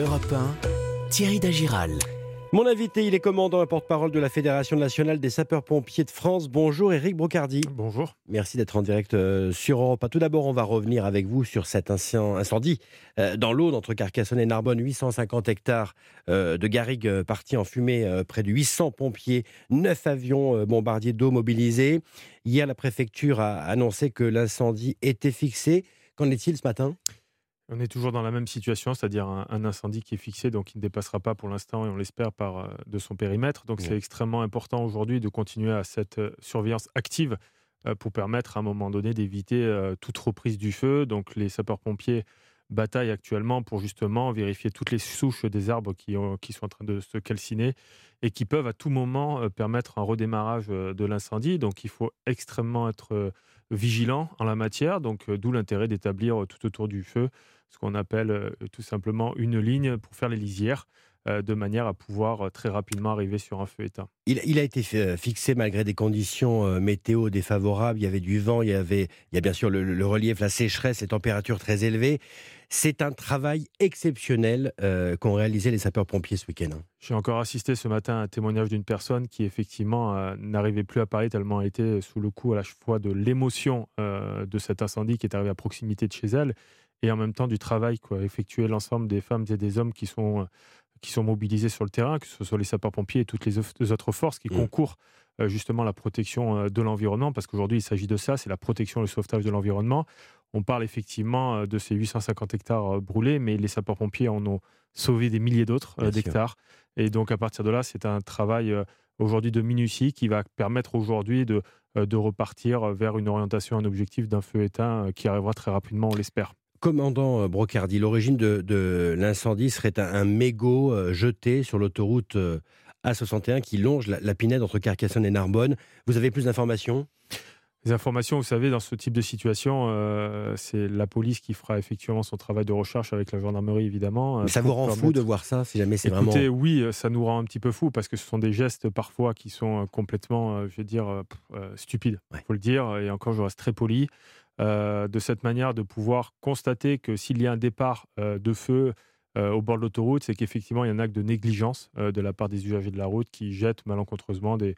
Europe 1, Thierry Dagiral. Mon invité, il est commandant et porte-parole de la Fédération nationale des sapeurs-pompiers de France. Bonjour Eric Brocardi. Bonjour. Merci d'être en direct euh, sur Europe. Tout d'abord, on va revenir avec vous sur cet ancien incendie euh, dans l'eau entre Carcassonne et Narbonne. 850 hectares euh, de garrigues partis en fumée, près de 800 pompiers, 9 avions bombardiers d'eau mobilisés. Hier, la préfecture a annoncé que l'incendie était fixé. Qu'en est-il ce matin? On est toujours dans la même situation, c'est-à-dire un, incendie qui est fixé, donc qui ne dépassera pas pour l'instant, et on l'espère, par euh, de son périmètre. Donc c'est extrêmement important aujourd'hui de continuer à cette euh, surveillance active euh, pour permettre à un moment donné d'éviter toute reprise du feu. Donc les sapeurs-pompiers bataillent actuellement pour justement vérifier toutes les souches des arbres qui, qui sont en train de se calciner et qui peuvent à tout moment permettre un redémarrage de l'incendie. Donc il faut extrêmement être vigilant en la matière, donc d'où l'intérêt d'établir tout autour du feu ce qu'on appelle euh, tout simplement une ligne pour faire les lisières euh, de manière à pouvoir euh, très rapidement arriver sur un feu éteint. Il, a été fixé malgré des conditions météo défavorables. Il y avait du vent, il y avait, il y a bien sûr le, relief, la sécheresse, les températures très élevées. C'est un travail exceptionnel qu'ont réalisé les sapeurs-pompiers ce week-end. Hein. J'ai encore assisté ce matin à un témoignage d'une personne qui effectivement n'arrivait plus à parler tellement elle était sous le coup à la fois de l'émotion de cet incendie qui est arrivé à proximité de chez elle et en même temps du travail quoi, effectuer l'ensemble des femmes et des hommes qui sont, qui sont mobilisés sur le terrain, que ce soit les sapeurs-pompiers et toutes les autres forces qui mmh. concourent euh, justement à la protection euh, de l'environnement, parce qu'aujourd'hui il s'agit de ça, c'est la protection et le sauvetage de l'environnement. On parle effectivement euh, de ces 850 hectares brûlés, mais les sapeurs-pompiers en ont sauvé des milliers d'autres d'hectares. Et donc à partir de là, c'est un travail aujourd'hui de minutie qui va permettre aujourd'hui de, de repartir vers une orientation, un objectif d'un feu éteint qui arrivera très rapidement, on l'espère. Commandant euh, Brocardi, l'origine de, l'incendie serait un, mégot euh, jeté sur l'autoroute euh, A61 qui longe la, Pinède entre Carcassonne et Narbonne. Vous avez plus d'informations? Les informations, vous savez, dans ce type de situation, c'est la police qui fera effectivement son travail de recherche avec la gendarmerie, évidemment. ça vous rend fou de voir ça, si jamais c'est vraiment... Oui, ça nous rend un petit peu fou parce que ce sont des gestes parfois qui sont complètement, je vais dire, stupides, il faut le dire. Et encore, je reste très poli. Euh, de cette manière de pouvoir constater que s'il y a un départ euh, de feu euh, au bord de l'autoroute, c'est qu'effectivement il y a un acte de négligence de la part des usagers de la route qui jettent malencontreusement des,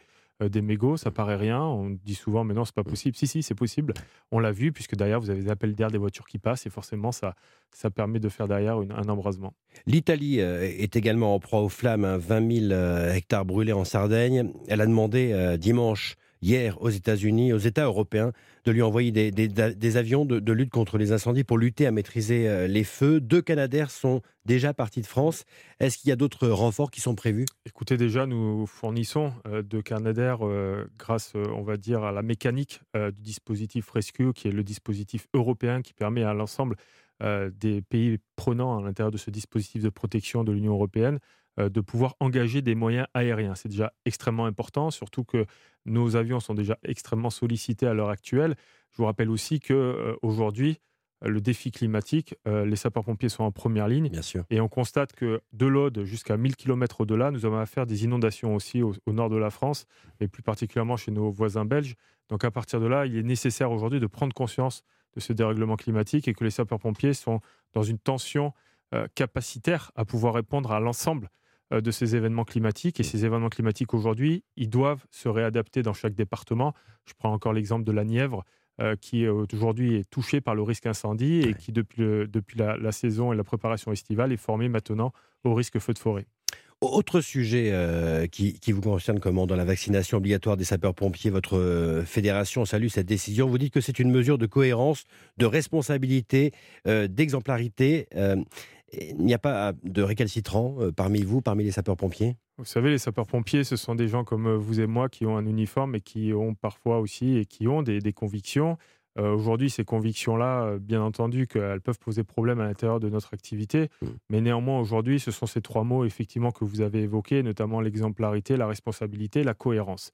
mégots, ça paraît rien. On dit souvent, mais non, c'est pas possible. Si, si, c'est possible. On l'a vu, puisque derrière, vous avez des appels d'air des voitures qui passent, et forcément, ça, ça permet de faire derrière un embrasement. L'Italie est également en proie aux flammes, 20 hein. 000 hectares brûlés en Sardaigne. Elle a demandé dimanche hier aux États-Unis, aux États européens, de lui envoyer des, avions de, lutte contre les incendies pour lutter à maîtriser euh, les feux. Deux Canadaires sont déjà partis de France. Est-ce qu'il y a d'autres renforts qui sont prévus? Écoutez, déjà, nous fournissons euh, deux Canadaires euh, grâce, on va dire, à la mécanique du dispositif Rescue, qui est le dispositif européen qui permet à l'ensemble des pays prenants à l'intérieur de ce dispositif de protection de l'Union européenne euh, de pouvoir engager des moyens aériens. C'est déjà extrêmement important, surtout que nos avions sont déjà extrêmement sollicités à l'heure actuelle. Je vous rappelle aussi que euh, aujourd'hui, le défi climatique, euh, les sapeurs-pompiers sont en première ligne. Bien sûr. Et on constate que de l'Aude jusqu'à 1000 km au-delà, nous avons affaire des inondations aussi au, nord de la France, et plus particulièrement chez nos voisins belges. Donc à partir de là, il est nécessaire aujourd'hui de prendre conscience de ce dérèglement climatique et que les sapeurs-pompiers sont dans une tension capacitaire à pouvoir répondre à l'ensemble euh, de ces événements climatiques. Et ces événements climatiques aujourd'hui, ils doivent se réadapter dans chaque département. Je prends encore l'exemple de la Nièvre, euh, qui euh, aujourd'hui est touchée par le risque incendie et qui, depuis, depuis la, saison et la préparation estivale, est formée maintenant au risque feu de forêt. Autre sujet qui, qui, vous concerne, comment dans la vaccination obligatoire des sapeurs-pompiers, votre fédération salue cette décision. Vous dites que c'est une mesure de cohérence, de responsabilité, d'exemplarité. Il n'y a pas de récalcitrants euh, parmi vous, parmi les sapeurs-pompiers? Vous savez, les sapeurs-pompiers, ce sont des gens comme euh, vous et moi qui ont un uniforme et qui ont parfois aussi et qui ont des, convictions. Euh, aujourd'hui, ces convictions-là, bien entendu, qu'elles peuvent poser problème à l'intérieur de notre activité. Mmh. Mais néanmoins, aujourd'hui, ce sont ces trois mots, effectivement, que vous avez évoqués, notamment l'exemplarité, la responsabilité, la cohérence.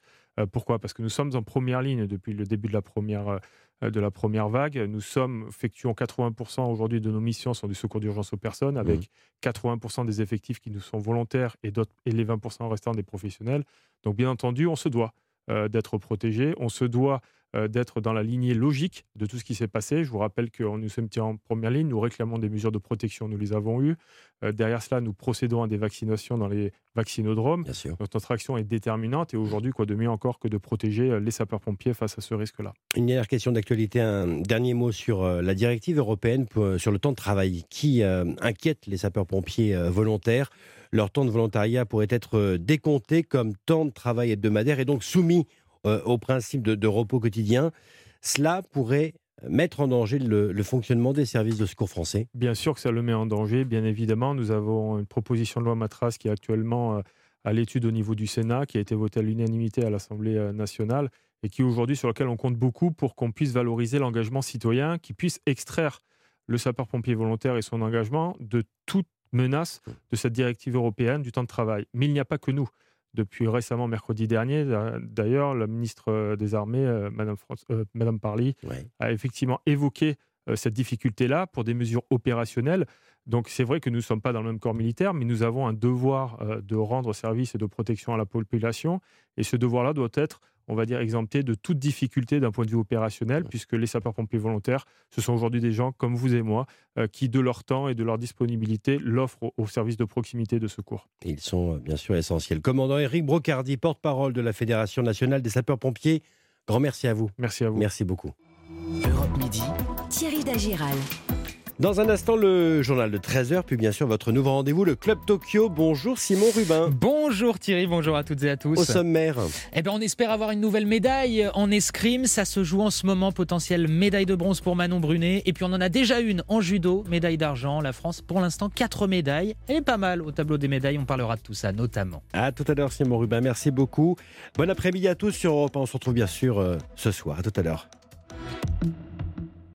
pourquoi? Parce que nous sommes en première ligne depuis le début de la première euh, de la première vague. Nous sommes, effectuons 80% aujourd'hui de nos missions sur du secours d'urgence aux personnes, mmh. avec 80% des effectifs qui nous sont volontaires et, et les 20% restants des professionnels. Donc bien entendu, on se doit euh, d'être protégé, on se doit d'être dans la lignée logique de tout ce qui s'est passé. Je vous rappelle que nous sommes en première ligne, nous réclamons des mesures de protection, nous les avons eues. derrière cela, nous procédons à des vaccinations dans les vaccinodromes. Bien sûr. Notre action est déterminante et aujourd'hui, quoi de mieux encore que de protéger les sapeurs-pompiers face à ce risque-là. Une dernière question d'actualité, un dernier mot sur la directive européenne sur le temps de travail qui inquiète les sapeurs-pompiers volontaires? Leur temps de volontariat pourrait être euh, décompté comme temps de travail hebdomadaire et donc soumis euh, au principe de, repos quotidien. Cela pourrait mettre en danger le, fonctionnement des services de secours français Bien sûr que ça le met en danger, bien évidemment. Nous avons une proposition de loi Matras qui est actuellement euh, à l'étude au niveau du Sénat, qui a été votée à l'unanimité à l'Assemblée nationale et qui aujourd'hui sur lequel on compte beaucoup pour qu'on puisse valoriser l'engagement citoyen, qui puisse extraire le sapeur-pompier volontaire et son engagement de toute menace de cette directive européenne du temps de travail. Mais il n'y a pas que nous. Depuis récemment, mercredi dernier, d'ailleurs, la ministre euh, des Armées, euh, euh, Madame Parly, a effectivement évoqué cette difficulté-là pour des mesures opérationnelles. Donc c'est vrai que nous ne sommes pas dans le même corps militaire, mais nous avons un devoir de rendre service et de protection à la population. Et ce devoir-là doit être on va dire, exemptés de toute difficulté d'un point de vue opérationnel, puisque les sapeurs-pompiers volontaires, ce sont aujourd'hui des gens comme vous et moi, euh, qui, de leur temps et de leur disponibilité, l'offrent aux, services de proximité de secours. Ils sont euh, bien sûr essentiels. Commandant Eric Brocardi, porte-parole de la Fédération nationale des sapeurs-pompiers, grand merci à vous. Merci à vous. Merci beaucoup. Europe Midi. Thierry Dagiral. Dans un instant, le journal de 13h, puis bien sûr votre nouveau rendez-vous, le Club Tokyo. Bonjour Simon Rubin. Bonjour Thierry, bonjour à toutes et à tous. Au sommaire. Eh bien, on espère avoir une nouvelle médaille en escrime. Ça se joue en ce moment, potentielle médaille de bronze pour Manon Brunet. Et puis on en a déjà une en judo, médaille d'argent. La France, pour l'instant, quatre médailles. Elle est pas mal au tableau des médailles. On parlera de tout ça notamment. À tout à l'heure Simon Rubin, merci beaucoup. Bon après-midi à tous sur Europe. On se retrouve bien sûr euh, ce soir. À tout à l'heure.